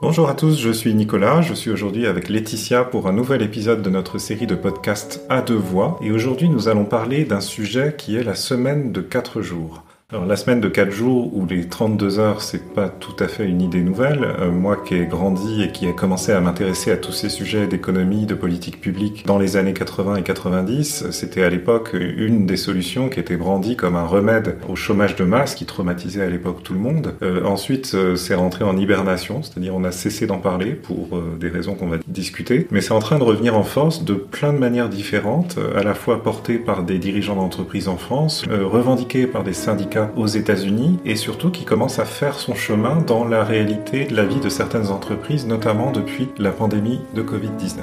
Bonjour à tous, je suis Nicolas, je suis aujourd'hui avec Laetitia pour un nouvel épisode de notre série de podcasts à deux voix et aujourd'hui nous allons parler d'un sujet qui est la semaine de 4 jours. Alors la semaine de 4 jours ou les 32 heures, c'est pas tout à fait une idée nouvelle. Euh, moi qui ai grandi et qui ai commencé à m'intéresser à tous ces sujets d'économie, de politique publique dans les années 80 et 90, c'était à l'époque une des solutions qui était brandie comme un remède au chômage de masse qui traumatisait à l'époque tout le monde. Euh, ensuite, euh, c'est rentré en hibernation, c'est-à-dire on a cessé d'en parler pour euh, des raisons qu'on va discuter, mais c'est en train de revenir en force de plein de manières différentes, à la fois portées par des dirigeants d'entreprises en France, revendiquées par des syndicats aux États-Unis et surtout qui commence à faire son chemin dans la réalité de la vie de certaines entreprises, notamment depuis la pandémie de Covid-19.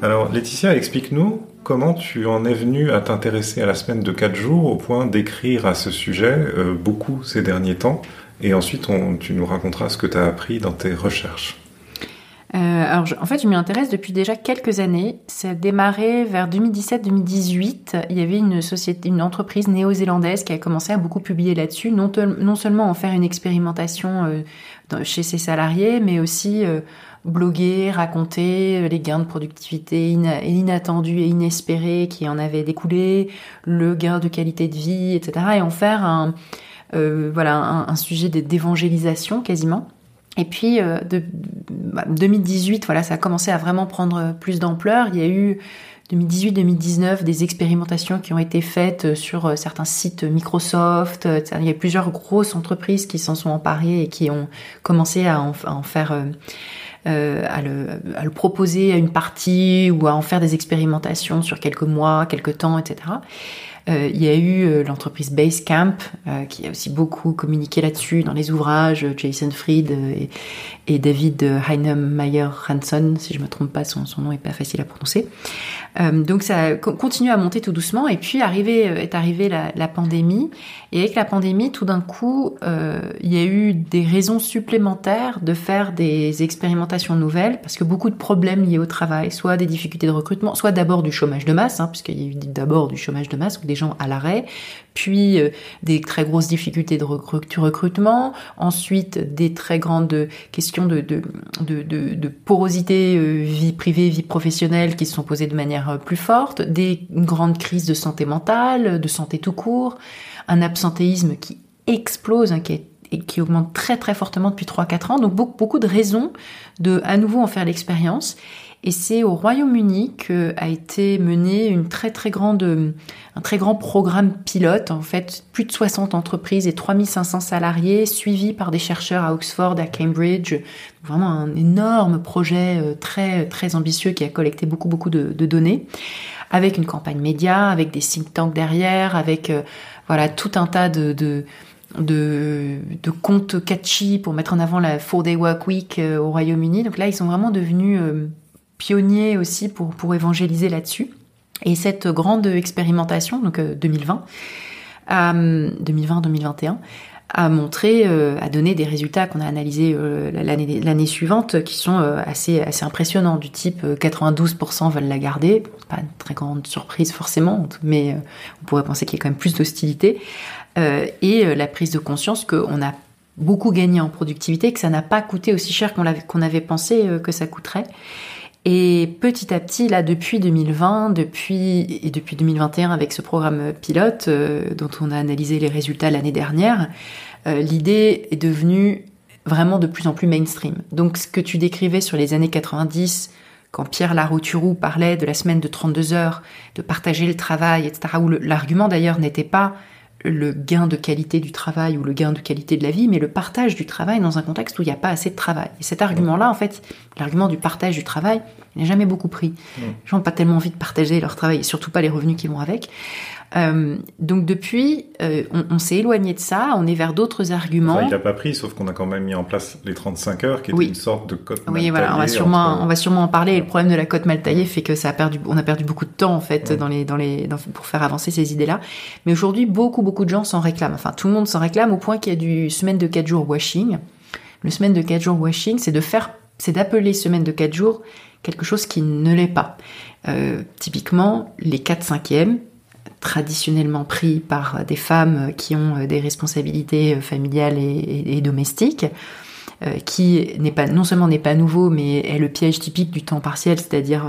Alors Laetitia, explique-nous comment tu en es venue à t'intéresser à la semaine de 4 jours au point d'écrire à ce sujet euh, beaucoup ces derniers temps et ensuite tu nous raconteras ce que tu as appris dans tes recherches. Euh, alors, en fait, je m'y intéresse depuis déjà quelques années. Ça a démarré vers 2017-2018. Il y avait une société, une entreprise néo-zélandaise qui a commencé à beaucoup publier là-dessus, non, non, seulement en faire une expérimentation euh, chez ses salariés, mais aussi euh, bloguer, raconter les gains de productivité inattendus et inespérés qui en avaient découlé, le gain de qualité de vie, etc. Et en faire un, voilà, un, un sujet d'évangélisation quasiment. Et puis, euh, de, 2018, bah, voilà, ça a commencé à vraiment prendre plus d'ampleur. Il y a eu 2018-2019 des expérimentations qui ont été faites sur euh, certains sites Microsoft. Euh, il y a plusieurs grosses entreprises qui s'en sont emparées et qui ont commencé à en, faire, euh, à, le, à, le, proposer à une partie ou à en faire des expérimentations sur quelques mois, quelques temps, etc. Euh, il y a eu euh, l'entreprise Basecamp euh, qui a aussi beaucoup communiqué là-dessus dans les ouvrages, Jason Fried et, et David Heinemeier Hanson, si je me trompe pas, son, son nom est pas facile à prononcer. Euh, donc ça continue à monter tout doucement et puis arrivé, est arrivée la, pandémie et avec la pandémie tout d'un coup euh, il y a eu des raisons supplémentaires de faire des expérimentations nouvelles parce que beaucoup de problèmes liés au travail, soit des difficultés de recrutement, soit d'abord du chômage de masse, hein, puisqu'il y a eu d'abord du chômage de masse ou des gens à l'arrêt, puis euh, des très grosses difficultés de recrutement, ensuite des très grandes questions de, porosité euh, vie privée, vie professionnelle qui se sont posées de manière euh, plus forte, des grandes crises de santé mentale, de santé tout court, un absentéisme qui explose, hein, qui et qui augmente très très fortement depuis 3-4 ans. Donc beaucoup de raisons de à nouveau en faire l'expérience. Et c'est au Royaume-Uni qu'a été mené une très très grande, un très grand programme pilote, en fait, plus de 60 entreprises et 3500 salariés, suivis par des chercheurs à Oxford, à Cambridge. Vraiment un énorme projet euh, très très ambitieux qui a collecté beaucoup beaucoup de, données, avec une campagne média, avec des think tanks derrière, avec euh, voilà tout un tas de, de de, de comptes catchy pour mettre en avant la Four Day Work Week euh, au Royaume-Uni. Donc là, ils sont vraiment devenus pionnier aussi pour, pour évangéliser là-dessus. Et cette grande expérimentation, donc 2020, 2020-2021, a montré, euh, a donné des résultats qu'on a analysés euh, l'année suivante qui sont euh, assez, assez impressionnants, du type 92% veulent la garder, pas une très grande surprise forcément, mais on pourrait penser qu'il y a quand même plus d'hostilité, et la prise de conscience qu'on a beaucoup gagné en productivité, que ça n'a pas coûté aussi cher qu'on qu'on avait pensé que ça coûterait. Et petit à petit, là, depuis 2020, depuis et depuis 2021 avec ce programme pilote euh, dont on a analysé les résultats l'année dernière, euh, l'idée est devenue vraiment de plus en plus mainstream. Donc, ce que tu décrivais sur les années 90, quand Pierre Larouturou parlait de la semaine de 32 heures, de partager le travail, etc., où l'argument d'ailleurs n'était pas le gain de qualité du travail ou le gain de qualité de la vie, mais le partage du travail dans un contexte où il n'y a pas assez de travail. Et cet argument-là, en fait, l'argument du partage du travail, il n'a jamais beaucoup pris. Les gens n'ont pas tellement envie de partager leur travail, et surtout pas les revenus qui vont avec. Euh, donc depuis, euh, on, s'est éloigné de ça, on est vers d'autres arguments. il n'a pas pris, sauf qu'on a quand même mis en place les 35 heures, qui était une sorte de cote mal Oui, voilà, on va sûrement, on va sûrement en parler. le problème de la cote mal taillée fait que ça a perdu, on a perdu beaucoup de temps en fait dans les, dans les, pour faire avancer ces idées-là. Mais aujourd'hui, beaucoup, beaucoup de gens s'en réclament. Enfin, tout le monde s'en réclame au point qu'il y a du semaine de 4 jours washing. Le semaine de 4 jours washing, c'est de faire, c'est d'appeler semaine de 4 jours quelque chose qui ne l'est pas. Euh, typiquement, les 4 cinquièmes, traditionnellement pris par des femmes qui ont des responsabilités familiales et, domestiques, qui n'est pas non seulement n'est pas nouveau, mais est le piège typique du temps partiel, c'est-à-dire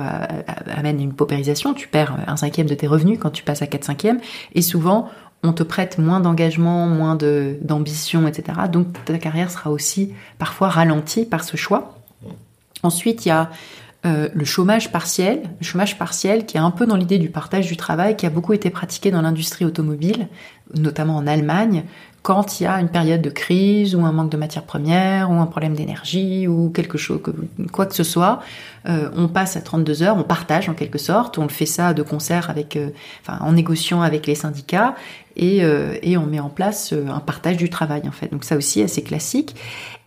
amène une paupérisation. Tu perds un cinquième de tes revenus quand tu passes à 4 cinquièmes, et souvent on te prête moins d'engagement, moins d'ambition, etc. Donc ta carrière sera aussi parfois ralentie par ce choix. Ensuite, il y a euh, le chômage partiel, le chômage partiel qui est un peu dans l'idée du partage du travail, qui a beaucoup été pratiqué dans l'industrie automobile, notamment en Allemagne, quand il y a une période de crise ou un manque de matières premières ou un problème d'énergie ou quelque chose, quoi que ce soit, euh, on passe à 32 heures, on partage en quelque sorte, on le fait ça de concert avec, euh, enfin, en négociant avec les syndicats et, euh, et on met en place euh, un partage du travail en fait. Donc ça aussi assez classique.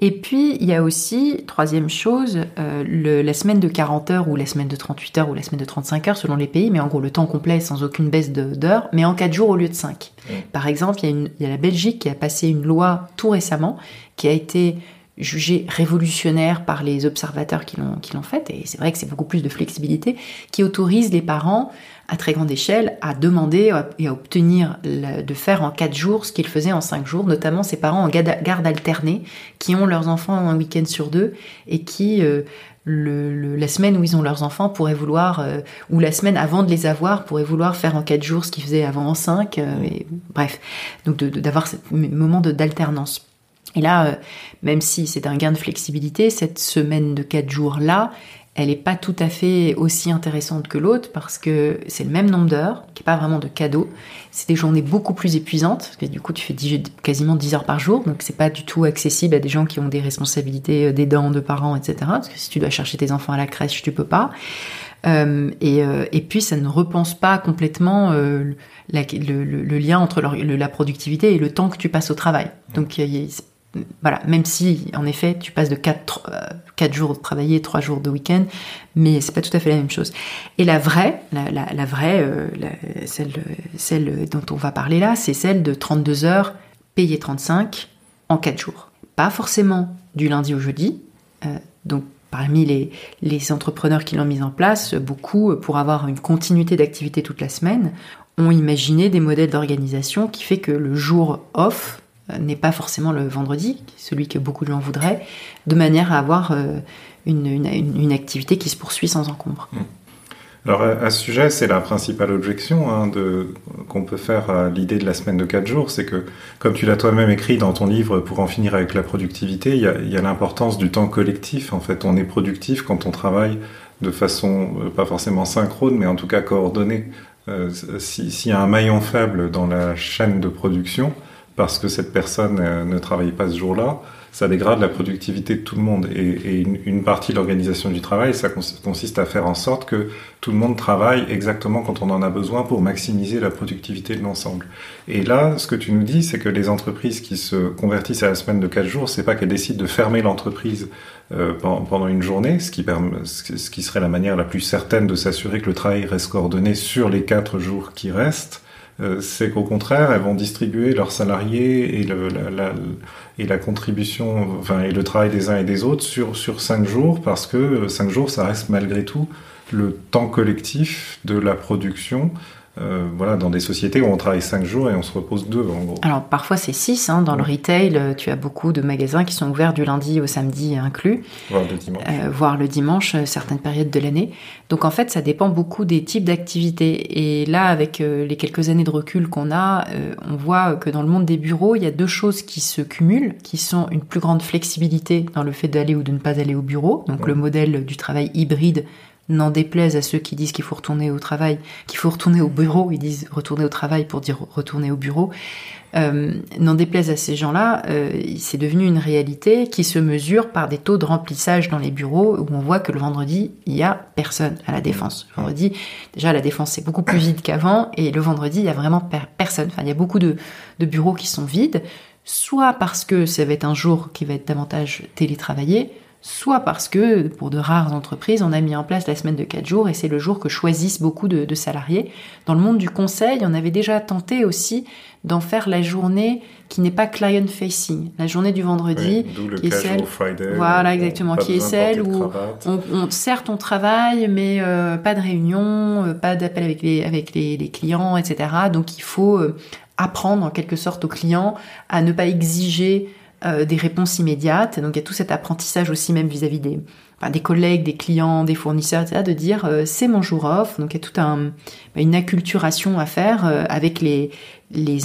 Et puis il y a aussi troisième chose, euh, le, la semaine de 40 heures ou la semaine de 38 heures ou la semaine de 35 heures selon les pays, mais en gros le temps complet sans aucune baisse d'heures, mais en 4 jours au lieu de 5. Par exemple, il y, a une, il y a la Belgique qui a passé une loi tout récemment qui a été jugée révolutionnaire par les observateurs qui l'ont qui l'ont faite et c'est vrai que c'est beaucoup plus de flexibilité qui autorise les parents à très grande échelle à demander et à obtenir de faire en quatre jours ce qu'ils faisaient en cinq jours, notamment ces parents en garde alternée qui ont leurs enfants un week-end sur deux et qui euh, la semaine où ils ont leurs enfants pourraient vouloir, euh, ou la semaine avant de les avoir, pourraient vouloir faire en quatre jours ce qu'ils faisaient avant en cinq. Euh, et, bref, donc d'avoir ce moment d'alternance. Et là, même si c'est un gain de flexibilité, cette semaine de quatre jours là, elle n'est pas tout à fait aussi intéressante que l'autre parce que c'est le même nombre d'heures, qui n'est pas vraiment de cadeau. C'est des journées beaucoup plus épuisantes, parce que du coup tu fais quasiment 10 heures par jour, donc c'est pas du tout accessible à des gens qui ont des responsabilités euh, d'aidants, de parents, etc. Parce que si tu dois chercher tes enfants à la crèche, tu peux pas. Euh, et, euh, et, puis ça ne repense pas complètement euh, le, lien entre la productivité et le temps que tu passes au travail. Donc voilà, même si en effet tu passes de 4, euh, jours de travailler, 3 jours de week-end, mais c'est pas tout à fait la même chose. Et la vraie, la, vraie, euh, celle, dont on va parler là, c'est celle de 32 heures payées 35 en 4 jours. Pas forcément du lundi au jeudi, euh, donc parmi les, entrepreneurs qui l'ont mise en place, beaucoup, pour avoir une continuité d'activité toute la semaine, ont imaginé des modèles d'organisation qui fait que le jour off, n'est pas forcément le vendredi, celui que beaucoup de gens voudraient, de manière à avoir euh, une, une, activité qui se poursuit sans encombre. Mmh. Alors à ce sujet, c'est la principale objection hein, qu'on peut faire à l'idée de la semaine de 4 jours, c'est que, comme tu l'as toi-même écrit dans ton livre pour en finir avec la productivité, il y a, l'importance du temps collectif. En fait, on est productif quand on travaille de façon euh, pas forcément synchrone, mais en tout cas coordonnée. Euh, S'il y a un maillon faible dans la chaîne de production, parce que cette personne euh, ne travaille pas ce jour-là, ça dégrade la productivité de tout le monde. Et, une, partie de l'organisation du travail, ça consiste à faire en sorte que tout le monde travaille exactement quand on en a besoin pour maximiser la productivité de l'ensemble. Et là, ce que tu nous dis, c'est que les entreprises qui se convertissent à la semaine de 4 jours, c'est pas qu'elles décident de fermer l'entreprise euh, pendant une journée, ce qui, ce qui serait la manière la plus certaine de s'assurer que le travail reste coordonné sur les 4 jours qui restent, c'est qu'au contraire, elles vont distribuer leurs salariés et, le, la contribution, enfin, et le travail des uns et des autres sur, sur cinq jours, parce que euh, cinq jours, ça reste malgré tout le temps collectif de la production euh, voilà, dans des sociétés où on travaille 5 jours et on se repose 2 en gros. Alors parfois c'est 6, hein, dans le retail, euh, tu as beaucoup de magasins qui sont ouverts du lundi au samedi inclus. Voire le dimanche. Euh, voire le dimanche, certaines périodes de l'année. Donc en fait ça dépend beaucoup des types d'activités. Et là avec les quelques années de recul qu'on a, on voit que dans le monde des bureaux, il y a deux choses qui se cumulent, qui sont une plus grande flexibilité dans le fait d'aller ou de ne pas aller au bureau, donc le modèle du travail hybride n'en déplaise à ceux qui disent qu'il faut retourner au travail, qu'il faut retourner au bureau, ils disent retourner au travail pour dire retourner au bureau, euh, n'en déplaise à ces gens-là, euh, c'est devenu une réalité qui se mesure par des taux de remplissage dans les bureaux où on voit que le vendredi, il y a personne à la défense. Le vendredi, déjà la défense c'est beaucoup plus vide qu'avant et le vendredi, il y a vraiment personne. Il y a beaucoup de bureaux qui sont vides, soit parce que ça va être un jour qui va être davantage télétravaillé, soit parce que pour de rares entreprises, on a mis en place la semaine de 4 jours et c'est le jour que choisissent beaucoup de, salariés. Dans le monde du conseil, on avait déjà tenté aussi d'en faire la journée qui n'est pas client facing, la journée du vendredi, qui est celle, voilà exactement, qui est celle où on, certes on travaille, mais euh, pas de réunion, euh, pas d'appel avec les avec les, clients, etc. Donc il faut euh, apprendre en quelque sorte aux clients à ne pas exiger euh, des réponses immédiates. Donc il y a tout cet apprentissage aussi même vis-à-vis des, collègues, des clients, des fournisseurs, etc., de dire euh, c'est mon jour off. Donc il y a toute un, une acculturation à faire euh, avec les,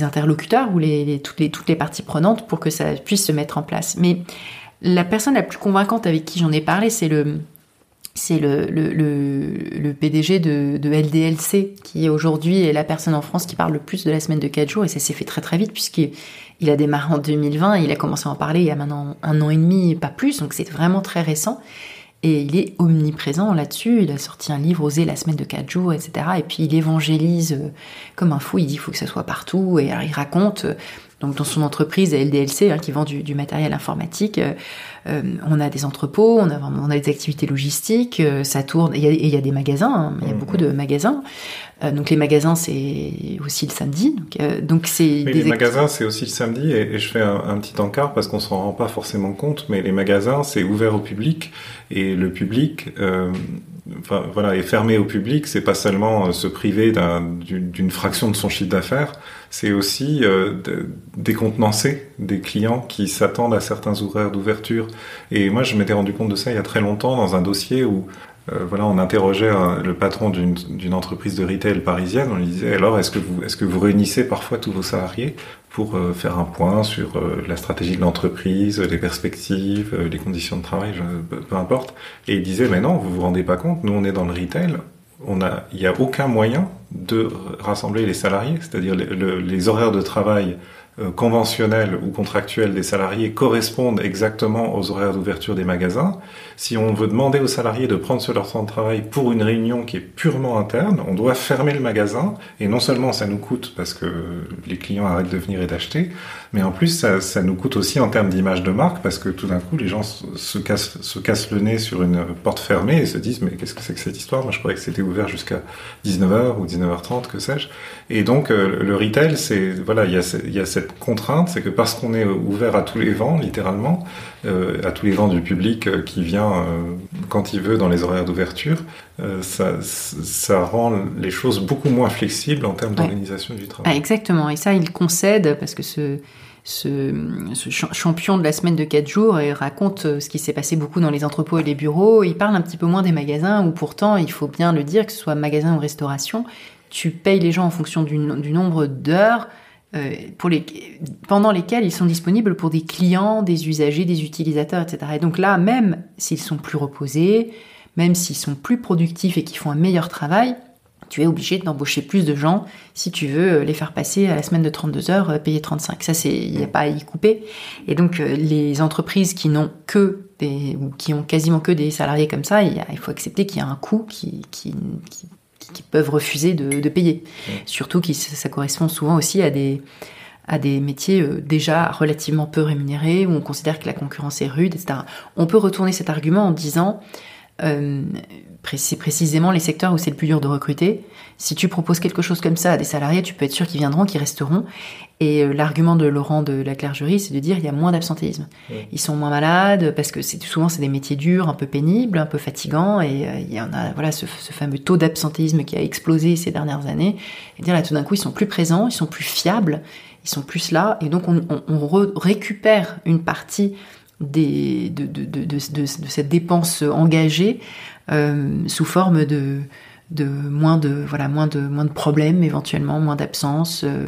interlocuteurs ou toutes, les, toutes les parties prenantes pour que ça puisse se mettre en place. Mais la personne la plus convaincante avec qui j'en ai parlé, c'est le, c'est le, le, le, PDG de, de, LDLC, qui aujourd'hui est la personne en France qui parle le plus de la semaine de 4 jours, et ça s'est fait très très vite, puisqu'il a démarré en 2020, il a commencé à en parler il y a maintenant un an et demi, pas plus, donc c'est vraiment très récent. Et il est omniprésent là-dessus. Il a sorti un livre, Oser la semaine de 4 jours, etc. Et puis il évangélise euh, comme un fou. Il dit qu'il faut que ça soit partout. Et alors, il raconte, euh, donc dans son entreprise LDLC, hein, qui vend du, du matériel informatique, euh, on a des entrepôts, on a, on a des activités logistiques, euh, ça tourne, et il y, a des magasins, hein, il y a mmh. beaucoup de magasins. Euh, donc les magasins, c'est aussi le samedi. Donc c'est. les magasins, c'est aussi le samedi, et, je fais un, petit encart parce qu'on s'en rend pas forcément compte, mais les magasins, c'est ouvert au public, et le public. Voilà, est fermé au public, c'est pas seulement se priver d'une fraction de son chiffre d'affaires, c'est aussi euh, décontenancer des clients qui s'attendent à certains horaires d'ouverture. Et moi, je m'étais rendu compte de ça il y a très longtemps dans un dossier où euh, voilà, on interrogeait le patron d'une entreprise de retail parisienne. On lui disait alors, est-ce que vous, réunissez parfois tous vos salariés pour euh, faire un point sur euh, la stratégie de l'entreprise, les perspectives, les conditions de travail, peu importe. Et il disait mais non, vous vous rendez pas compte. Nous, on est dans le retail il n'y a aucun moyen de rassembler les salariés, c'est-à-dire les, horaires de travail euh, conventionnels ou contractuels des salariés correspondent exactement aux horaires d'ouverture des magasins. Si on veut demander aux salariés de prendre sur leur temps de travail pour une réunion qui est purement interne, on doit fermer le magasin et non seulement ça nous coûte parce que les clients arrêtent de venir et d'acheter, mais en plus ça, nous coûte aussi en termes d'image de marque parce que tout d'un coup les gens se cassent, se cassent le nez sur une porte fermée et se disent mais qu'est-ce que c'est que cette histoire? Moi je croyais que c'était ouvert jusqu'à 19h ou 19h30, que sais-je. Et donc euh, le retail, c'est voilà, il y, a, il y a cette contrainte, c'est que parce qu'on est ouvert à tous les vents, littéralement, euh, à tous les vents du public euh, qui vient euh, quand il veut dans les horaires d'ouverture, ça, ça, rend les choses beaucoup moins flexibles en termes d'organisation du travail. Ah, exactement, et ça il concède parce que ce, ce, ce, champion de la semaine de 4 jours il raconte ce qui s'est passé beaucoup dans les entrepôts et les bureaux. Il parle un petit peu moins des magasins où pourtant, il faut bien le dire, que ce soit magasin ou restauration, tu payes les gens en fonction du, du nombre d'heures euh, les, pendant lesquels ils sont disponibles pour des clients, des usagers, des utilisateurs, etc. Et donc là, même s'ils sont plus reposés, même s'ils sont plus productifs et qu'ils font un meilleur travail, tu es obligé d'embaucher plus de gens si tu veux les faire passer à la semaine de 32 heures, euh, payer 35. Ça, c'est, il n'y a pas à y couper. Et donc, euh, les entreprises qui n'ont que des, qui ont quasiment que des salariés comme ça, il, faut accepter qu'il y a un coût qui qui peuvent refuser de, payer. Surtout que ça correspond souvent aussi à des, à des métiers euh, déjà relativement peu rémunérés, où on considère que la concurrence est rude, etc. On peut retourner cet argument en disant, euh, c'est précisément les secteurs où c'est le plus dur de recruter. Si tu proposes quelque chose comme ça à des salariés, tu peux être sûr qu'ils viendront, qu'ils resteront. Et euh, l'argument de Laurent de la clergerie, c'est de dire il y a moins d'absentéisme. Ils sont moins malades parce que c'est souvent c'est des métiers durs, un peu pénibles, un peu fatigants, et euh, il y en a voilà ce, fameux taux d'absentéisme qui a explosé ces dernières années. Et dire là tout d'un coup ils sont plus présents, ils sont plus fiables, ils sont plus là, et donc on, récupère une partie des, de, de, de, de, cette dépense engagée euh, sous forme de, de moins de voilà moins de moins de problèmes éventuellement, moins d'absence. Euh.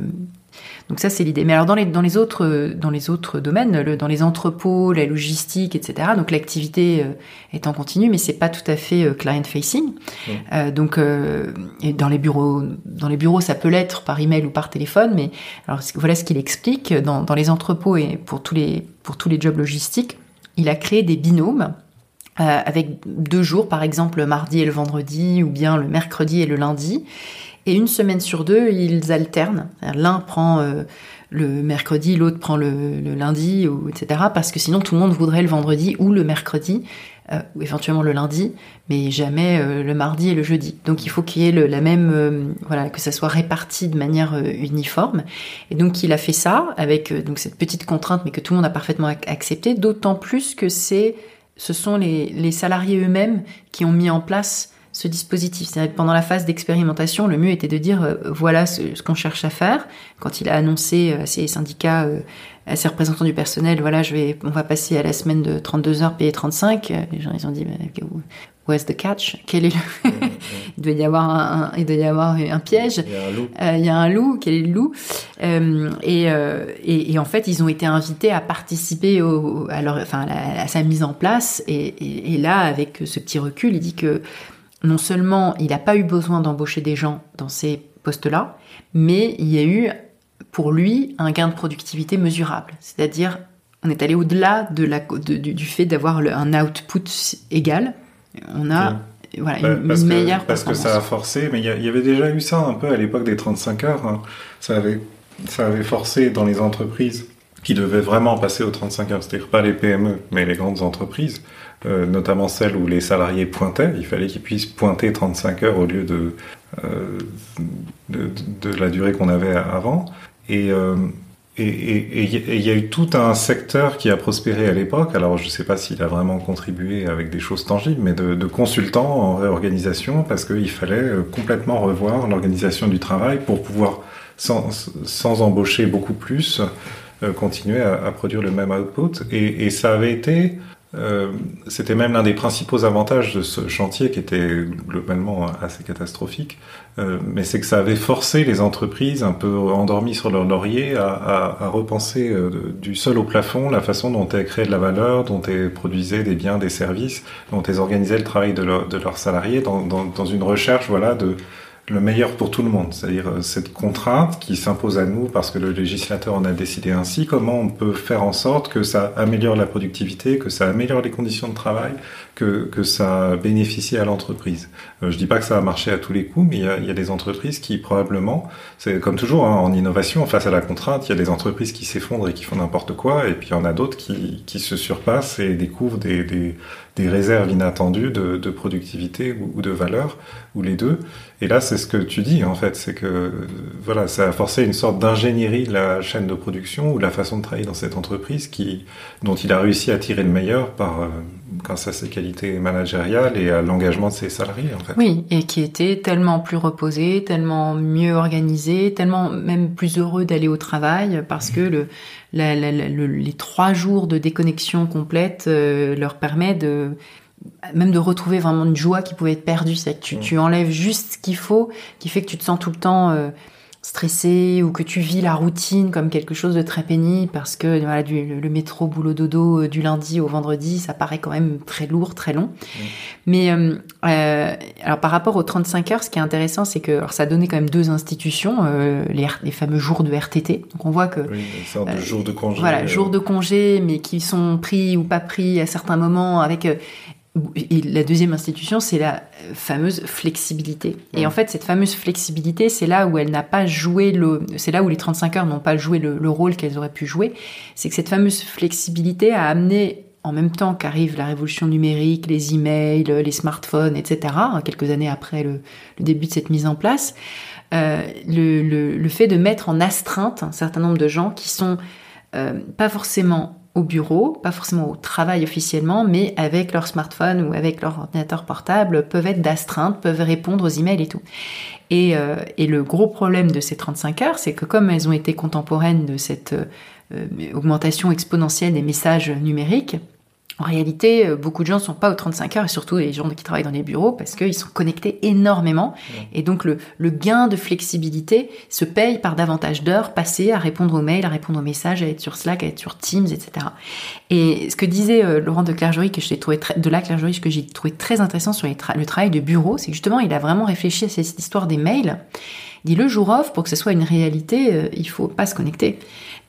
donc ça c'est l'idée. Mais alors dans les dans les autres dans les autres domaines, le, dans les entrepôts, la logistique, etc. Donc l'activité euh, est en continu, mais c'est pas tout à fait client facing. donc et dans les bureaux dans les bureaux ça peut l'être par email ou par téléphone, mais alors voilà ce qu'il explique dans, dans les entrepôts et pour tous les pour tous les jobs logistiques, il a créé des binômes euh, avec deux jours, par exemple le mardi et le vendredi, ou bien le mercredi et le lundi. Et une semaine sur deux, ils alternent. L'un prend le mercredi, l'autre prend le, lundi, ou, etc. Parce que sinon, tout le monde voudrait le vendredi ou le mercredi, euh, ou éventuellement le lundi, mais jamais euh, le mardi et le jeudi. Donc, il faut qu'il y ait la même, euh, voilà, que ça soit réparti de manière uniforme. Et donc, il a fait ça avec donc cette petite contrainte, mais que tout le monde a parfaitement accepté. D'autant plus que c'est, ce sont les, salariés eux-mêmes qui ont mis en place ce dispositif. C'est-à-dire pendant la phase d'expérimentation, le mieux était de dire euh, voilà ce, qu'on cherche à faire. Quand il a annoncé à ses syndicats, euh, à ses représentants du personnel, voilà, je vais, on va passer à la semaine de 32 heures payées 35. Euh, les gens ils ont dit where's the catch? Quel est le Il doit y avoir un, il doit y avoir un piège. Il y a un loup. il y a un loup. Quel est le loup? Et, et, et, en fait, ils ont été invités à participer au, à, leur, enfin, à, sa mise en place. Et, et là, avec ce petit recul, il dit que non seulement il n'a pas eu besoin d'embaucher des gens dans ces postes-là, mais il y a eu pour lui un gain de productivité mesurable. C'est-à-dire, on est allé au-delà de la, du, fait d'avoir un output égal. On a voilà, une, meilleure Parce que ça a forcé, mais il y, avait déjà eu ça un peu à l'époque des 35 heures. Hein. Ça, avait, ça avait forcé dans les entreprises qui devaient vraiment passer aux 35 heures, c'est-à-dire pas les PME, mais les grandes entreprises, euh, notamment celles où les salariés pointaient. Il fallait qu'ils puissent pointer 35 heures au lieu de, euh, de, de, la durée qu'on avait avant. Et euh, et il y a eu tout un secteur qui a prospéré à l'époque. Alors je ne sais pas s'il a vraiment contribué avec des choses tangibles, mais de, de consultants en réorganisation, parce qu'il fallait euh, complètement revoir l'organisation du travail pour pouvoir, sans, sans embaucher beaucoup plus, euh, continuer à, à, produire le même output. Et, et ça avait été euh, c'était même l'un des principaux avantages de ce chantier qui était globalement assez catastrophique, euh, mais c'est que ça avait forcé les entreprises un peu endormies sur leur laurier à, à, à repenser euh, du sol au plafond la façon dont elles créaient de la valeur, dont elles produisaient des biens, des services, dont elles organisaient le travail de, de leurs salariés dans, dans, dans, une recherche voilà de le meilleur pour tout le monde, c'est-à-dire euh, cette contrainte qui s'impose à nous parce que le législateur en a décidé ainsi, comment on peut faire en sorte que ça améliore la productivité, que ça améliore les conditions de travail, que, que ça bénéficie à l'entreprise. Euh, je dis pas que ça va marcher à tous les coups, mais il y a, y a des entreprises qui probablement, c'est comme toujours hein, en innovation, face à la contrainte, il y a des entreprises qui s'effondrent et qui font n'importe quoi, et puis il y en a d'autres qui, qui se surpassent et découvrent des, des, des réserves inattendues de, de productivité ou de valeur, ou les deux. Et là, c'est ce que tu dis en fait, c'est que voilà, ça a forcé une sorte d'ingénierie de la chaîne de production ou la façon de travailler dans cette entreprise qui, dont il a réussi à tirer le meilleur par euh, grâce à ses qualités managériales et à l'engagement de ses salariés en fait. Oui, et qui était tellement plus reposé, tellement mieux organisé, tellement même plus heureux d'aller au travail parce que les trois jours de déconnexion complète euh, leur permet de même de retrouver vraiment une joie qui pouvait être perdue. C'est que tu, tu enlèves juste ce qu'il faut, qui fait que tu te sens tout le temps euh, stressé ou que tu vis la routine comme quelque chose de très pénible parce que voilà, du, le, métro boulot dodo euh, du lundi au vendredi, ça paraît quand même très lourd, très long. Mais euh, alors par rapport aux 35 heures, ce qui est intéressant, c'est que alors ça a donné quand même deux institutions, les, les, fameux jours de RTT. Donc on voit que oui, une de jours de congé. Voilà, jours de congé, mais qui sont pris ou pas pris à certains moments avec et la deuxième institution, c'est la fameuse flexibilité. Et en fait, cette fameuse flexibilité, c'est là où elle n'a pas joué le, c'est là où les 35 heures n'ont pas joué le, le rôle qu'elles auraient pu jouer. C'est que cette fameuse flexibilité a amené, en même temps qu'arrive la révolution numérique, les emails, les smartphones, etc., quelques années après le, le début de cette mise en place, euh, le, fait de mettre en astreinte un certain nombre de gens qui sont euh, pas forcément au bureau, pas forcément au travail officiellement, mais avec leur smartphone ou avec leur ordinateur portable, peuvent être d'astreinte, peuvent répondre aux emails et tout. Et, euh, et, le gros problème de ces 35 heures, c'est que comme elles ont été contemporaines de cette euh, augmentation exponentielle des messages numériques, en réalité, euh, beaucoup de gens ne sont pas aux 35 heures, et surtout les gens qui travaillent dans les bureaux, parce qu'ils sont connectés énormément. Et donc, le, le, gain de flexibilité se paye par davantage d'heures passées à répondre aux mails, à répondre aux messages, à être sur Slack, à être sur Teams, etc. Et ce que disait euh, Laurent de Clergerie, que j'ai trouvé très, de la Clergerie, ce que j'ai trouvé très intéressant sur le travail de bureau, c'est justement, il a vraiment réfléchi à cette histoire des mails. Dit le jour off, pour que ce soit une réalité, euh, il faut pas se connecter.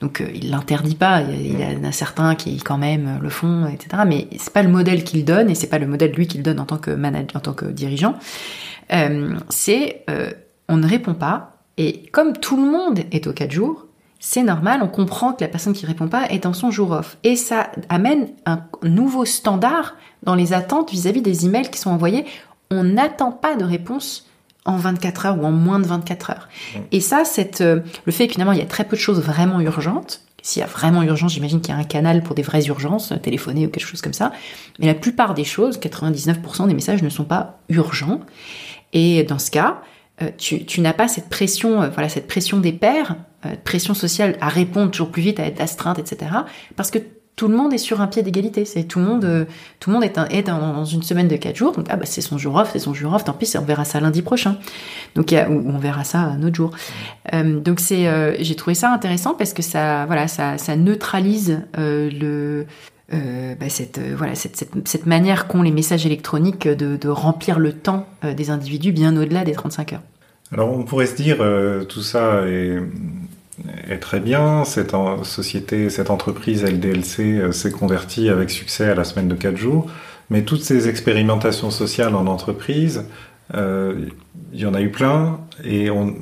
Donc euh, il l'interdit pas. Il y, en a certains qui quand même le font, etc. Mais c'est pas le modèle qu'il donne et c'est pas le modèle lui qu'il donne en tant que manager, en tant que dirigeant. Euh, c'est euh, on ne répond pas, et comme tout le monde est au 4 jours, c'est normal, on comprend que la personne qui répond pas est dans son jour off. Et ça amène un nouveau standard dans les attentes vis-à-vis des emails qui sont envoyés. On n'attend pas de réponse en 24 heures ou en moins de 24 heures. Et ça, c'est euh, le fait que finalement il y a très peu de choses vraiment urgentes. S'il y a vraiment urgence, j'imagine qu'il y a un canal pour des vraies urgences, téléphoner ou quelque chose comme ça. Mais la plupart des choses, 99% des messages ne sont pas urgents. Et dans ce cas, euh, tu, n'as pas cette pression, euh, voilà, cette pression des pairs, euh, pression sociale à répondre toujours plus vite, à être astreinte, etc. Parce que tout le monde est sur un pied d'égalité. C'est tout le monde, tout le monde est, dans, une semaine de quatre jours. Donc ah bah c'est son jour off, c'est son jour off. Tant pis, on verra ça lundi prochain. Donc ou on verra ça un autre jour. donc c'est, j'ai trouvé ça intéressant parce que ça, voilà, ça, ça neutralise le bah cette, voilà, cette, cette, cette manière qu'ont les messages électroniques de, remplir le temps des individus bien au-delà des 35 heures. Alors on pourrait se dire euh, tout ça est, est, très bien, cette société, cette entreprise LDLC euh, s'est convertie avec succès à la semaine de 4 jours, mais toutes ces expérimentations sociales en entreprise, euh, il y en a eu plein. Et on,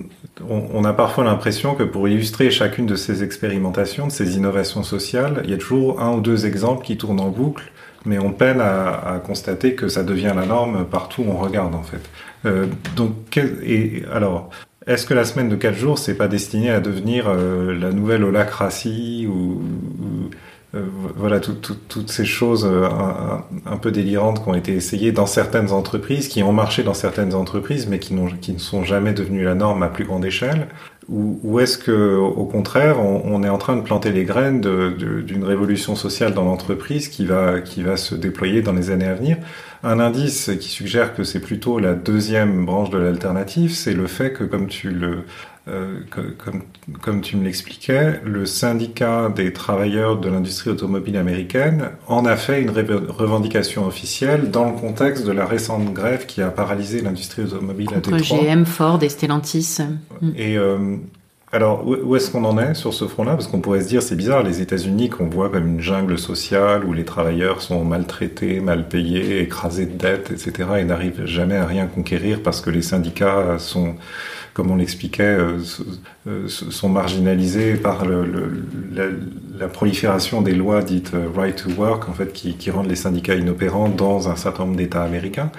on, a parfois l'impression que pour illustrer chacune de ces expérimentations, de ces innovations sociales, il y a toujours un ou deux exemples qui tournent en boucle, mais on peine à, à constater que ça devient la norme partout où on regarde en fait. Euh, donc, et, alors, est-ce que la semaine de 4 jours, c'est pas destiné à devenir euh, la nouvelle holacratie ou, euh, voilà toutes ces choses un, peu délirantes qui ont été essayées dans certaines entreprises, qui ont marché dans certaines entreprises, mais qui, qui ne sont jamais devenues la norme à plus grande échelle? Ou, ou est-ce que, au contraire, on, on, est en train de planter les graines d'une révolution sociale dans l'entreprise qui va, qui va se déployer dans les années à venir? Un indice qui suggère que c'est plutôt la deuxième branche de l'alternative, c'est le fait que, comme tu le, euh, comme, comme, tu me l'expliquais, le syndicat des travailleurs de l'industrie automobile américaine en a fait une revendication officielle dans le contexte de la récente grève qui a paralysé l'industrie automobile Entre à Détroit. GM, Ford et Stellantis. Et euh, alors, où est-ce qu'on en est sur ce front-là? Parce qu'on pourrait se dire, c'est bizarre, les États-Unis qu'on voit comme une jungle sociale où les travailleurs sont maltraités, mal payés, écrasés de dettes, etc., et n'arrivent jamais à rien conquérir parce que les syndicats sont, comme on l'expliquait, euh, euh, sont marginalisés par la, prolifération des lois dites euh, right to work, en fait, qui, rendent les syndicats inopérants dans un certain nombre d'États américains.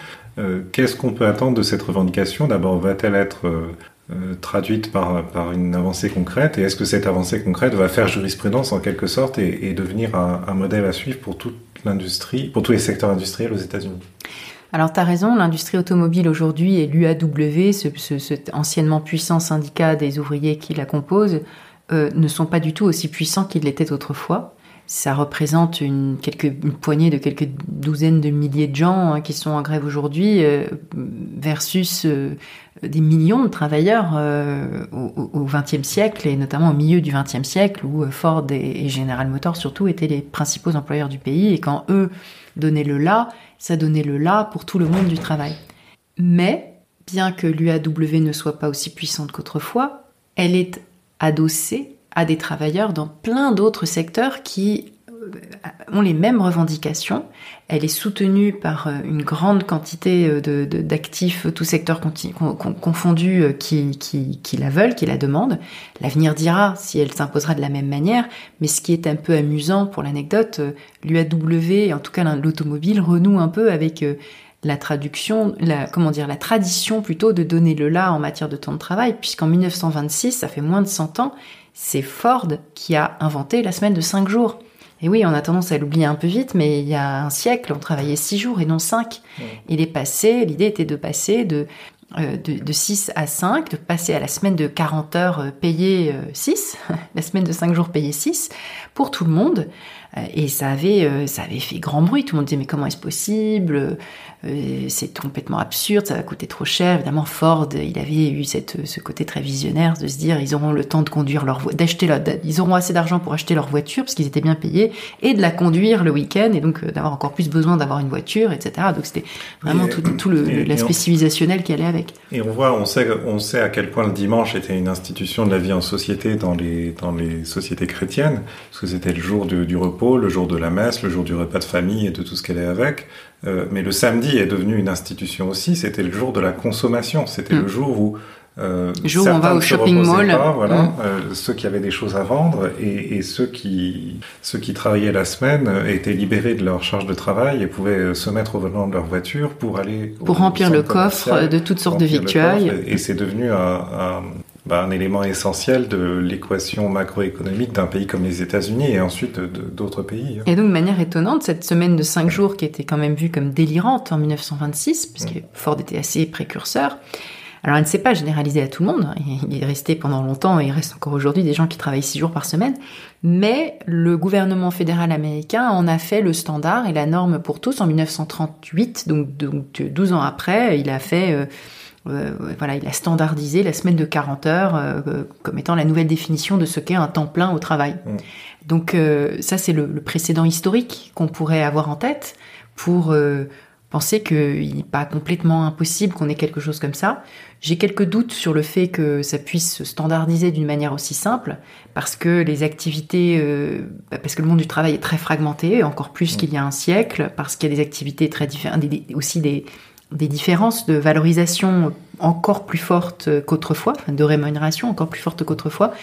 Qu'est-ce qu'on peut attendre de cette revendication? D'abord, va-t-elle être traduite par, une avancée concrète? Et est-ce que cette avancée concrète va faire jurisprudence en quelque sorte et, et devenir un, un, modèle à suivre pour toute l'industrie, pour tous les secteurs industriels aux États-Unis? Alors tu as raison, l'industrie automobile aujourd'hui et l'UAW, ce, ce, cet anciennement puissant syndicat des ouvriers qui la composent, euh, ne sont pas du tout aussi puissants qu'ils l'étaient autrefois. Ça représente une, quelques, une poignée de quelques douzaines de milliers de gens hein, qui sont en grève aujourd'hui euh, versus euh, des millions de travailleurs euh, au XXe siècle et notamment au milieu du XXe siècle où Ford et, General Motors surtout étaient les principaux employeurs du pays et quand eux donnaient le là, ça donnait le là pour tout le monde du travail. Mais bien que l'UAW ne soit pas aussi puissante qu'autrefois, elle est adossée à des travailleurs dans plein d'autres secteurs qui ont les mêmes revendications. Elle est soutenue par euh, une grande quantité euh, d'actifs, tous secteurs confondus, qui, la veulent, qui la demandent. L'avenir dira si elle s'imposera de la même manière, mais ce qui est un peu amusant pour l'anecdote, l'UAW, en tout cas l'automobile, renoue un peu avec la traduction, la, comment dire, la tradition plutôt de donner le là en matière de temps de travail, puisqu'en 1926, ça fait moins de 100 ans, c'est Ford qui a inventé la semaine de 5 jours. Et oui, on a tendance à l'oublier un peu vite, mais il y a un siècle, on travaillait six jours et non cinq. Il est passé, l'idée était de passer de, euh, de, 6 à 5, de passer à la semaine de 40 heures euh, payée 6, euh, la semaine de 5 jours payée 6, pour tout le monde. Et ça avait, ça avait fait grand bruit. Tout le monde disait mais comment est-ce possible? Euh, c'est complètement absurde, ça va coûter trop cher. Évidemment, Ford, il avait eu cette, ce côté très visionnaire de se dire ils auront le temps de conduire leur d'acheter ils auront assez d'argent pour acheter leur voiture parce qu'ils étaient bien payés et de la conduire le week-end et donc euh, d'avoir encore plus besoin d'avoir une voiture, etc. Donc c'était vraiment tout, tout l'aspect civilisationnel qui allait avec. Et on voit, on sait, on sait à quel point le dimanche était une institution de la vie en société dans les dans les sociétés chrétiennes parce que c'était le jour du, du repos, le jour de la messe, le jour du repas de famille et de tout ce qu'elle est avec. Euh, mais le samedi est devenu une institution aussi. C'était le jour de la consommation. C'était le mm. jour où Euh, Jour où on va au shopping mall. voilà, mm. euh, ceux qui avaient des choses à vendre et, et, ceux qui ceux qui travaillaient la semaine étaient libérés de leur charge de travail et pouvaient se mettre au volant de leur voiture pour aller pour remplir le coffre de toutes sortes de victuailles. Et, c'est devenu un, un, bah, un, élément essentiel de l'équation macroéconomique d'un pays comme les États-Unis et ensuite d'autres pays. Et donc, de manière étonnante, cette semaine de cinq jours qui était quand même vue comme délirante en 1926, puisque mm. Ford était assez précurseur, alors, elle ne s'est pas généralisée à tout le monde. Il est resté pendant longtemps et il reste encore aujourd'hui des gens qui travaillent six jours par semaine. Mais le gouvernement fédéral américain en a fait le standard et la norme pour tous en 1938. Donc, donc 12 ans après, il a fait, euh, euh, voilà, il a standardisé la semaine de 40 heures euh, comme étant la nouvelle définition de ce qu'est un temps plein au travail. Mmh. Donc, ça, c'est le, le, précédent historique qu'on pourrait avoir en tête pour penser qu'il n'est pas complètement impossible qu'on ait quelque chose comme ça. J'ai quelques doutes sur le fait que ça puisse se standardiser d'une manière aussi simple, parce que les activités, euh, bah, parce que le monde du travail est très fragmenté, encore plus qu'il y a un siècle, parce qu'il y a des activités très différentes, aussi des, des différences de valorisation encore plus fortes qu'autrefois, de rémunération encore plus fortes qu'autrefois,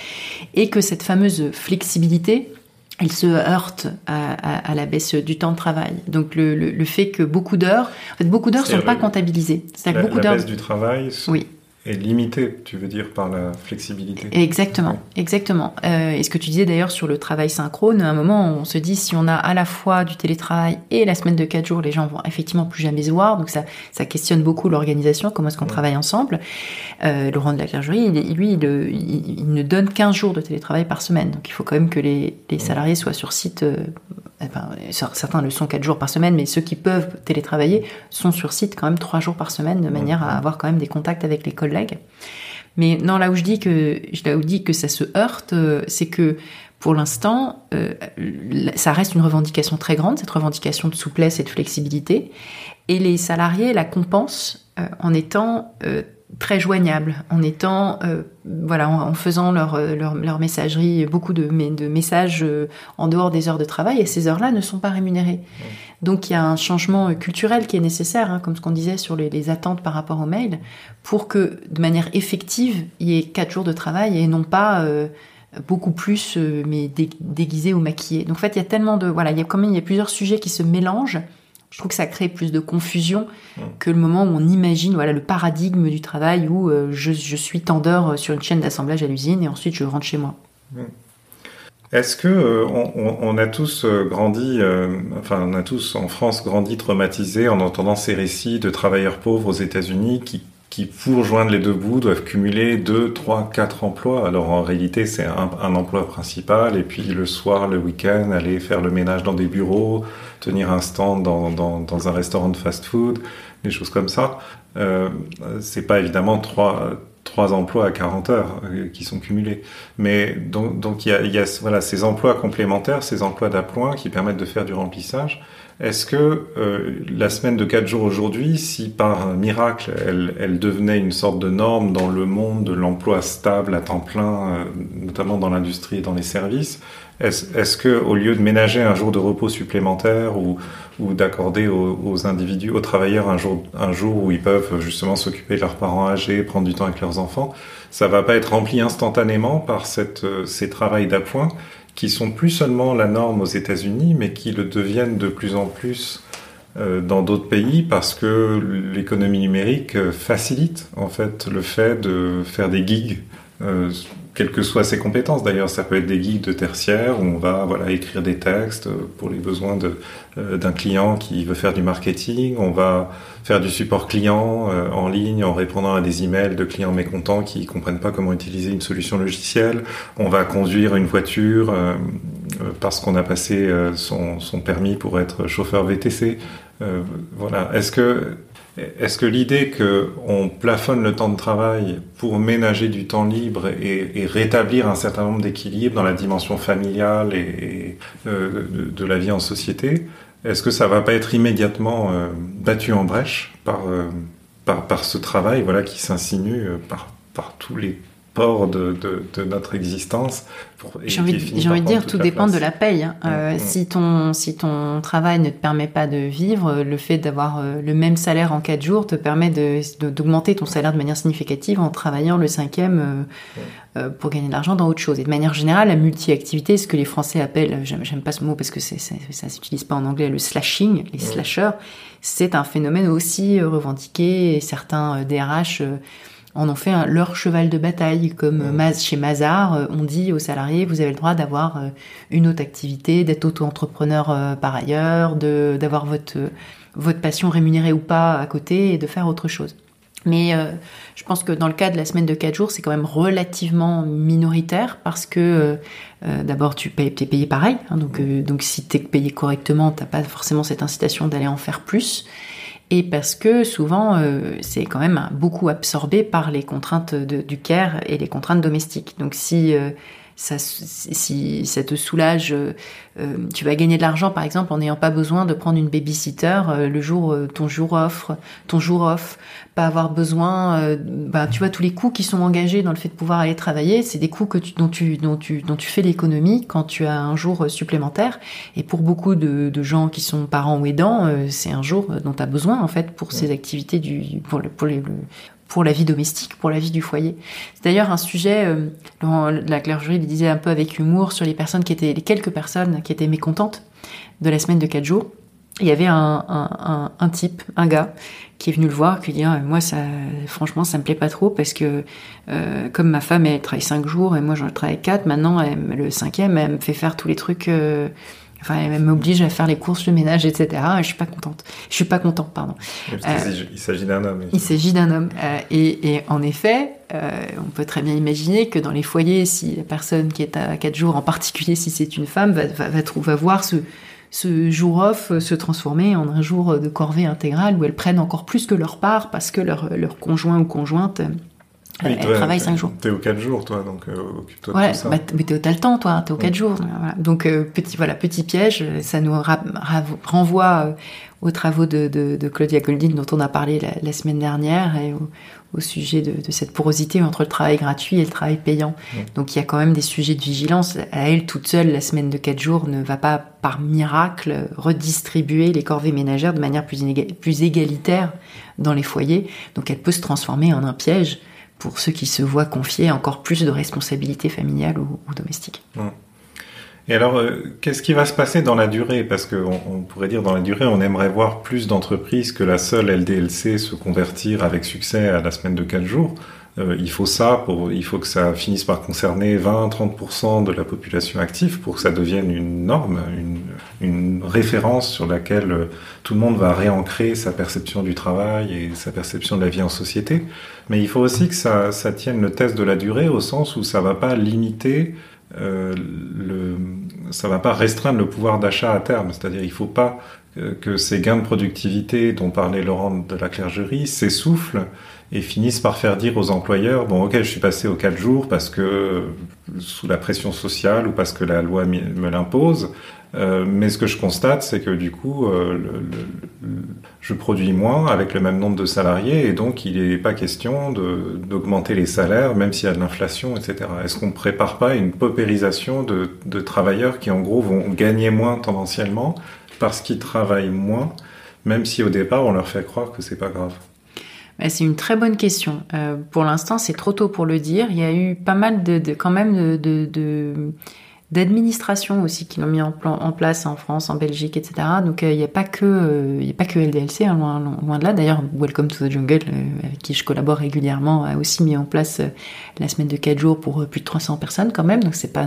et que cette fameuse flexibilité elle se heurte à, la baisse du temps de travail. Donc le, fait que beaucoup d'heures, en fait, beaucoup d'heures sont pas comptabilisées. C'est-à-dire beaucoup d'heures. La baisse du travail. Oui est limité, tu veux dire, par la flexibilité. Exactement, exactement. Euh, et ce que tu disais d'ailleurs sur le travail synchrone, à un moment, on se dit si on a à la fois du télétravail et la semaine de 4 jours, les gens vont effectivement plus jamais se voir. Donc ça, ça questionne beaucoup l'organisation, comment est-ce qu'on travaille ensemble. Euh, Laurent de la Clergerie, lui, il, il, ne donne 15 jours de télétravail par semaine. Donc il faut quand même que les, les salariés soient sur site euh, certains le sont quatre jours par semaine, mais ceux qui peuvent télétravailler sont sur site quand même trois jours par semaine, de manière à avoir quand même des contacts avec les collègues. Mais non, là où je dis que, que ça se heurte, euh, c'est que pour l'instant, euh, ça reste une revendication très grande, cette revendication de souplesse et de flexibilité, et les salariés la compensent euh, en étant très joignables en étant euh, voilà en, faisant leur, euh, leur, leur, messagerie beaucoup de, de messages euh, en dehors des heures de travail et ces heures-là ne sont pas rémunérées. Donc il y a un changement culturel qui est nécessaire hein, comme ce qu'on disait sur les, les, attentes par rapport au mail pour que de manière effective il y ait quatre jours de travail et non pas beaucoup plus mais déguisé ou maquillé. Donc en fait il y a tellement de voilà il y a quand même il y a plusieurs sujets qui se mélangent je trouve que ça crée plus de confusion mmh. que le moment où on imagine voilà le paradigme du travail où euh, je, suis tendeur euh, sur une chaîne d'assemblage à l'usine et ensuite je rentre chez moi. Mmh. Est-ce que euh, on, a tous grandi, enfin on a tous en France grandi traumatisés en entendant ces récits de travailleurs pauvres aux États-Unis qui qui, pour joindre les deux bouts, doivent cumuler deux, trois, quatre emplois. Alors en réalité, c'est un, un, emploi principal, et puis le soir, le week-end, aller faire le ménage dans des bureaux, tenir un stand dans, dans, dans un restaurant de fast-food, des choses comme ça. Euh, c'est pas évidemment trois, trois emplois à 40 heures euh, qui sont cumulés. Mais donc, donc il y a, y a voilà, ces emplois complémentaires, ces emplois d'appoint qui permettent de faire du remplissage. Est-ce que euh, la semaine de 4 jours aujourd'hui, si par miracle elle, elle, devenait une sorte de norme dans le monde de l'emploi stable à temps plein, euh, notamment dans l'industrie et dans les services, est-ce est que au lieu de ménager un jour de repos supplémentaire ou, ou d'accorder aux, aux, individus, aux travailleurs un jour, un jour où ils peuvent justement s'occuper de leurs parents âgés, prendre du temps avec leurs enfants, ça va pas être rempli instantanément par cette, euh, ces travails d'appoint? Qui sont plus seulement la norme aux États-Unis, mais qui le deviennent de plus en plus euh, dans d'autres pays parce que l'économie numérique euh, facilite en fait le fait de faire des gigs euh, quelles que soient ses compétences. D'ailleurs, ça peut être des guides de tertiaire où on va voilà écrire des textes pour les besoins d'un client qui veut faire du marketing. On va faire du support client euh, en ligne en répondant à des emails de clients mécontents qui comprennent pas comment utiliser une solution logicielle. On va conduire une voiture parce qu'on a passé son, son, permis pour être chauffeur VTC. voilà. Est-ce que est-ce que l'idée qu'on plafonne le temps de travail pour ménager du temps libre et, rétablir un certain nombre d'équilibres dans la dimension familiale et, euh, de, la vie en société, est-ce que ça va pas être immédiatement euh, battu en brèche par, euh, par, ce travail voilà, qui s'insinue par, par tous les port de, de, notre existence. J'ai envie, envie de dire, tout dépend de la paye. Hein. Mm, euh, mm. Si, ton, si ton travail ne te permet pas de vivre, le fait d'avoir euh, le même salaire en quatre jours te permet d'augmenter ton salaire de manière significative en travaillant le cinquième euh, pour gagner de l'argent dans autre chose. Et de manière générale, la multi-activité, ce que les Français appellent, j'aime pas ce mot parce que c'est, ça s'utilise pas en anglais, le slashing, les slashers, c'est un phénomène aussi revendiqué et certains DRH en ont fait leur cheval de bataille. Comme chez Mazar, euh, on dit aux salariés, vous avez le droit d'avoir euh, une autre activité, d'être auto-entrepreneur euh, par ailleurs, d'avoir votre, votre passion rémunérée ou pas à côté et de faire autre chose. Mais je pense que dans le cas de la semaine de 4 jours, c'est quand même relativement minoritaire parce que d'abord tu payes, es payé pareil. Hein, donc, donc si tu es payé correctement, tu pas forcément cette incitation d'aller en faire plus et parce que souvent euh, c'est quand même beaucoup absorbé par les contraintes du care et les contraintes domestiques. Donc si euh, ça, si ça te soulage, euh, euh, tu vas gagner de l'argent par exemple en n'ayant pas besoin de prendre une babysitter euh, le jour ton jour off, ton jour off, pas avoir besoin, bah, tu vois tous les coûts qui sont engagés dans le fait de pouvoir aller travailler, c'est des coûts que tu, dont tu dont tu dont tu fais l'économie quand tu as un jour supplémentaire. Et pour beaucoup de, de gens qui sont parents ou aidants, c'est un jour dont tu as besoin en fait pour ces activités du pour le, pour les, pour la vie domestique, pour la vie du foyer. C'est d'ailleurs un sujet, euh, la clergerie le disait un peu avec humour sur les personnes qui étaient, les quelques personnes qui étaient mécontentes de la semaine de quatre jours. Il y avait un, un, un, type, un gars, qui est venu le voir, qui dit ah, moi ça, franchement ça me plaît pas trop parce que euh, comme ma femme elle travaille cinq jours et moi j'en travaille quatre, maintenant elle, le cinquième elle me fait faire tous les trucs. Euh, Enfin, elle m'oblige à faire les courses, le ménage, etc. je suis pas contente. Je suis pas content, pardon. il s'agit d'un homme. Il s'agit d'un homme. Euh, et, en effet, euh, on peut très bien imaginer que dans les foyers, si la personne qui est à 4 jours, en particulier si c'est une femme, va, va, va, voir ce, ce jour off se transformer en un jour de corvée intégrale où elles prennent encore plus que leur part parce que leur, leur conjoint ou conjointe elle, travaille 5 jours. T'es aux 4 jours, toi, donc euh, occupe-toi de tout ça. Bah, mais t'as le temps, toi, t'es aux 4 jours. Donc, euh, petit, voilà, petit piège, ça nous renvoie euh, aux travaux de, de, de, Claudia Goldin dont on a parlé la, semaine dernière et au, au sujet de, de, cette porosité entre le travail gratuit et le travail payant. Donc, il y a quand même des sujets de vigilance. À elle, toute seule, la semaine de 4 jours ne va pas, par miracle, redistribuer les corvées ménagères de manière plus, plus égalitaire dans les foyers. Donc, elle peut se transformer en un piège pour ceux qui se voient confier encore plus de responsabilités familiales ou, domestiques. Et alors, euh, qu'est-ce qui va se passer dans la durée? Parce qu'on on pourrait dire dans la durée, on aimerait voir plus d'entreprises que la seule LDLC se convertir avec succès à la semaine de 4 jours. Euh, il faut ça pour, il faut que ça finisse par concerner 20-30% de la population active pour que ça devienne une norme, une, une, référence sur laquelle euh, tout le monde va réancrer sa perception du travail et sa perception de la vie en société. Mais il faut aussi que ça, ça tienne le test de la durée au sens où ça va pas limiter euh, le, ça va pas restreindre le pouvoir d'achat à terme. C'est-à-dire, il faut pas que ces gains de productivité dont parlait Laurent de la clergerie s'essoufflent et finissent par faire dire aux employeurs bon ok je suis passé aux quatre jours parce que sous la pression sociale ou parce que la loi me l'impose euh, mais ce que je constate c'est que du coup euh, je produis moins avec le même nombre de salariés et donc il n'est pas question d'augmenter les salaires même s'il y a de l'inflation etc est-ce qu'on prépare pas une paupérisation de travailleurs qui en gros vont gagner moins tendanciellement parce qu'ils travaillent moins même si au départ on leur fait croire que c'est pas grave c'est une très bonne question. Euh, pour l'instant, c'est trop tôt pour le dire. Il y a eu pas mal de, quand même de, de d'administration aussi qui l'ont mis en, plan, en, place en France, en Belgique, etc. Donc euh, il n'y a pas que euh, il y a pas que LDLC, hein, loin, loin, de là. D'ailleurs, Welcome to the Jungle, euh, avec qui je collabore régulièrement, a aussi mis en place la semaine de 4 jours pour plus de 300 personnes quand même. Donc c'est pas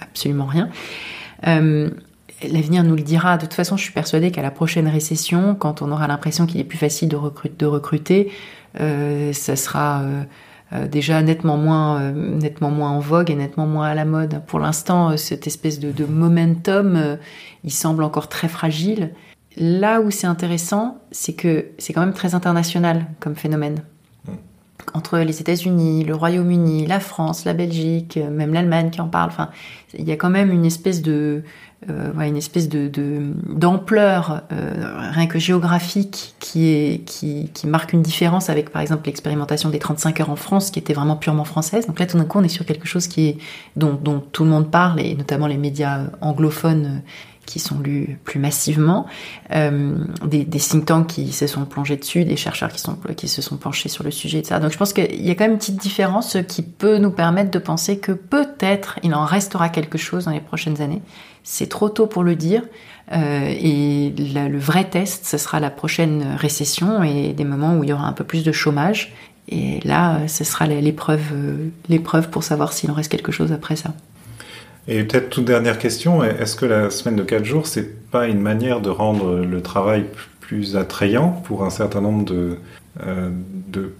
absolument rien l'avenir nous le dira. De toute façon, je suis persuadée qu'à la prochaine récession, quand on aura l'impression qu'il est plus facile de, recruter, de recruter euh, ça sera euh, euh, déjà nettement moins, nettement moins en vogue et nettement moins à la mode. Pour l'instant, cette espèce de, de momentum, il semble encore très fragile. Là où c'est intéressant, c'est que c'est quand même très international comme phénomène. entre les États-Unis, le Royaume-Uni, la France, la Belgique, même l'Allemagne qui en parle. Enfin, il y a quand même une espèce de euh, une espèce de d'ampleur euh, rien que géographique qui est qui, qui marque une différence avec par exemple l'expérimentation des 35 heures en France qui était vraiment purement française. Donc là tout d'un coup on est sur quelque chose qui est dont, dont tout le monde parle et notamment les médias anglophones qui sont lus plus massivement, euh, des, des, think tanks qui se sont plongés dessus, des chercheurs qui, sont, qui se sont penchés sur le sujet, etc. Donc je pense qu'il y a quand même une petite différence qui peut nous permettre de penser que peut-être il en restera quelque chose dans les prochaines années. C'est trop tôt pour le dire. Euh, et le vrai test, ce sera la prochaine récession et des moments où il y aura un peu plus de chômage. Et là, ce sera l'épreuve, euh, l'épreuve pour savoir s'il en reste quelque chose après ça. Et peut-être toute dernière question, est-ce que la semaine de 4 jours, c'est pas une manière de rendre le travail plus attrayant pour un certain nombre de, de,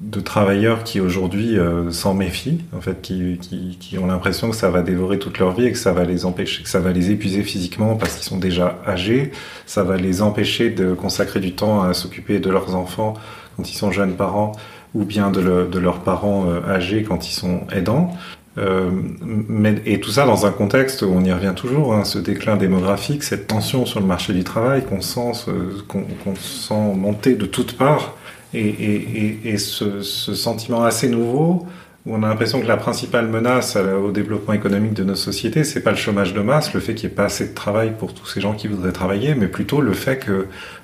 de, travailleurs qui aujourd'hui euh, s'en méfient, en fait, qui, qui, ont l'impression que ça va dévorer toute leur vie et que ça va les empêcher, que ça va les épuiser physiquement parce qu'ils sont déjà âgés, ça va les empêcher de consacrer du temps à s'occuper de leurs enfants quand ils sont jeunes parents ou bien de, le, de leurs parents euh, âgés quand ils sont aidants. Euh, mais, et tout ça dans un contexte où on y revient toujours, hein, ce déclin démographique, cette tension sur le marché du travail qu'on sent, qu'on sent monter de toutes parts, et, et, et ce, ce, sentiment assez nouveau où on a l'impression que la principale menace au développement économique de nos sociétés, c'est pas le chômage de masse, le fait qu'il n'y ait pas assez de travail pour tous ces gens qui voudraient travailler, mais plutôt le fait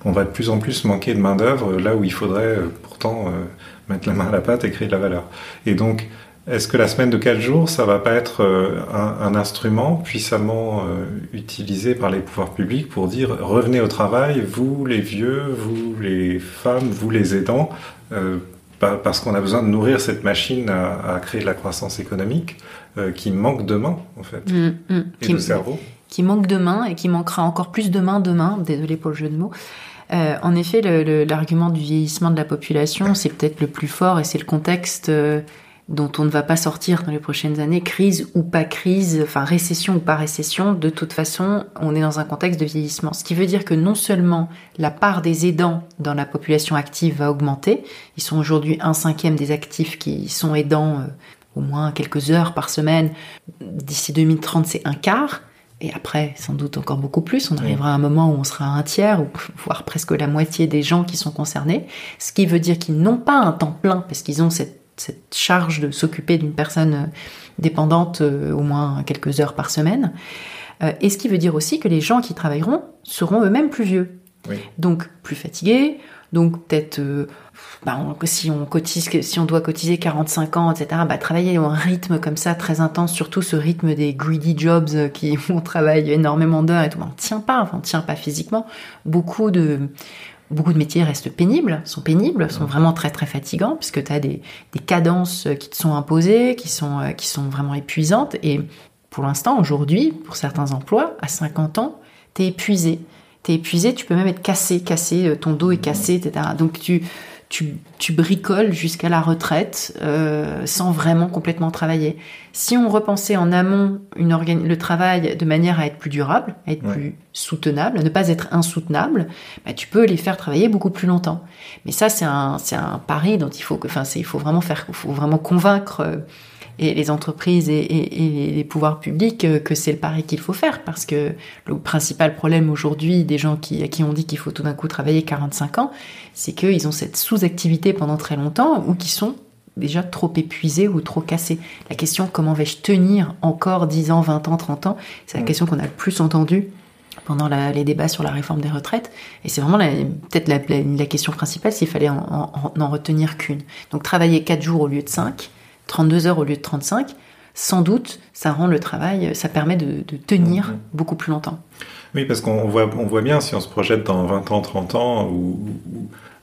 qu'on va de plus en plus manquer de main d'œuvre là où il faudrait euh, pourtant euh, mettre la main à la pâte et créer de la valeur. Et donc est-ce que la semaine de 4 jours, ça va pas être euh, un, un instrument puissamment euh, utilisé par les pouvoirs publics pour dire revenez au travail, vous les vieux, vous les femmes, vous les aidants, euh, parce qu'on a besoin de nourrir cette machine à, à créer de la croissance économique euh, qui manque de mains en fait mmh, mmh. et qui, de cerveau. Qui manque de mains et qui manquera encore plus de mains demain. Désolé pour le jeu de mots. Euh, en effet, l'argument du vieillissement de la population, c'est peut-être le plus fort et c'est le contexte dont on ne va pas sortir dans les prochaines années, crise ou pas crise, enfin récession ou pas récession, de toute façon, on est dans un contexte de vieillissement. Ce qui veut dire que non seulement la part des aidants dans la population active va augmenter, ils sont aujourd'hui un cinquième des actifs qui sont aidants euh, au moins quelques heures par semaine, d'ici 2030 c'est un quart, et après, sans doute encore beaucoup plus, on arrivera à un moment où on sera un tiers, ou voire presque la moitié des gens qui sont concernés, ce qui veut dire qu'ils n'ont pas un temps plein, parce qu'ils ont cette cette charge de s'occuper d'une personne euh, dépendante euh, au moins quelques heures par semaine. Euh, et ce qui veut dire aussi que les gens qui travailleront seront eux-mêmes plus vieux. Donc plus fatigués, donc peut-être bah, si on cotise, si on doit cotiser 45 ans, etc. Bah, travailler à un rythme comme ça très intense, surtout ce rythme des greedy jobs qui on travaille énormément d'heures et tout, on tient pas, enfin, on tient pas physiquement. Beaucoup de Beaucoup de métiers restent pénibles, sont pénibles, sont vraiment très très fatigants, puisque tu as des, des, cadences qui te sont imposées, qui sont, euh, qui sont vraiment épuisantes. Et pour l'instant, aujourd'hui, pour certains emplois, à 50 ans, tu es épuisé. Tu es épuisé, tu peux même être cassé, cassé, euh, ton dos est cassé, etc. Donc tu, tu, tu bricoles jusqu'à la retraite euh, sans vraiment complètement travailler. Si on repensait en amont une le travail de manière à être plus durable, à être plus soutenable, à ne pas être insoutenable, bah, tu peux les faire travailler beaucoup plus longtemps. Mais ça, c'est un, c'est un pari dont il faut que, il faut vraiment faire, il faut vraiment convaincre euh, et les entreprises et, et, et, les pouvoirs publics euh, que c'est le pari qu'il faut faire parce que le principal problème aujourd'hui des gens qui, à qui on dit qu'il faut tout d'un coup travailler 45 ans, c'est qu'ils ont cette sous-activité pendant très longtemps ou qui sont déjà trop épuisés ou trop cassés. La question comment vais-je tenir encore 10 ans, 20 ans, 30 ans, c'est la mm. question qu'on a le plus entendue pendant la, les débats sur la réforme des retraites. Et c'est vraiment peut-être la, la, question principale s'il fallait en, en, en retenir qu'une. Donc travailler 4 jours au lieu de 5, 32 heures au lieu de 35, sans doute, ça rend le travail, ça permet de, de tenir mhm. beaucoup plus longtemps. Oui, parce qu'on voit, on voit bien si on se projette dans 20 ans, 30 ans, ou,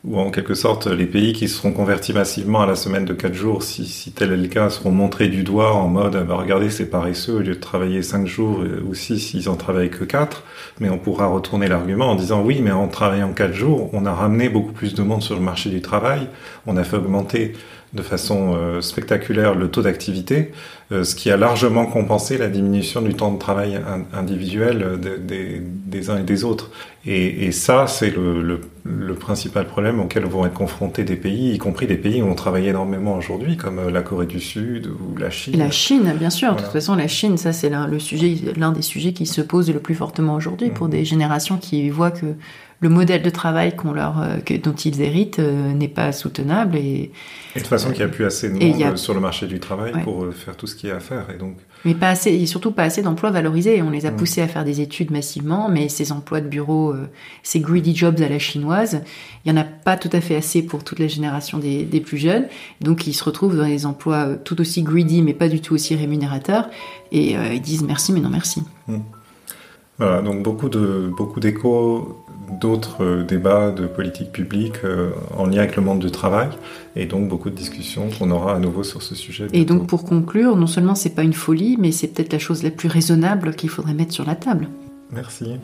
ou, en quelque sorte les pays qui seront convertis massivement à la semaine de 4 jours, si, si tel est le cas, seront montrés du doigt en mode bah, regardez, c'est paresseux, au lieu de travailler 5 jours ou 6, s'ils en travaillent que 4. Mais on pourra retourner l'argument en disant oui, mais en travaillant 4 jours, on a ramené beaucoup plus de monde sur le marché du travail, on a fait augmenter de façon euh, spectaculaire le taux d'activité, euh, ce qui a largement compensé la diminution du temps de travail individuel des, des, des uns et des autres. Et, et ça, c'est le, le, le principal problème auquel vont être confrontés des pays, y compris des pays où on travaille énormément aujourd'hui, comme euh, la Corée du Sud ou la Chine. la Chine, bien sûr. De toute façon, la Chine, ça c'est l'un des sujets qui se pose le plus fortement aujourd'hui pour mhm. des générations qui voient que le modèle de travail qu'on leur, euh, dont ils héritent euh, n'est pas soutenable. Et, de toute façon, qu'il n'y a plus assez de monde sur le marché du travail pour faire tout ce qu'il y a à faire. Et donc... Mais pas assez, et surtout pas assez d'emplois valorisés. On les a mm. poussés à faire des études massivement, mais ces emplois de bureau, euh, ces greedy jobs à la chinoise, il n'y en a pas tout à fait assez pour toute la génération des, plus jeunes. Donc ils se retrouvent dans des emplois tout aussi greedy, mais pas du tout aussi rémunérateurs. Et ils disent merci, mais non merci. Mm. Voilà, donc beaucoup de beaucoup d'échos d'autres euh, débats de politique publique euh, en lien avec le monde du travail et donc beaucoup de discussions qu'on aura à nouveau sur ce sujet. Et donc pour conclure, non seulement c'est pas une folie, mais c'est peut-être la chose la plus raisonnable qu'il faudrait mettre sur la table. Merci.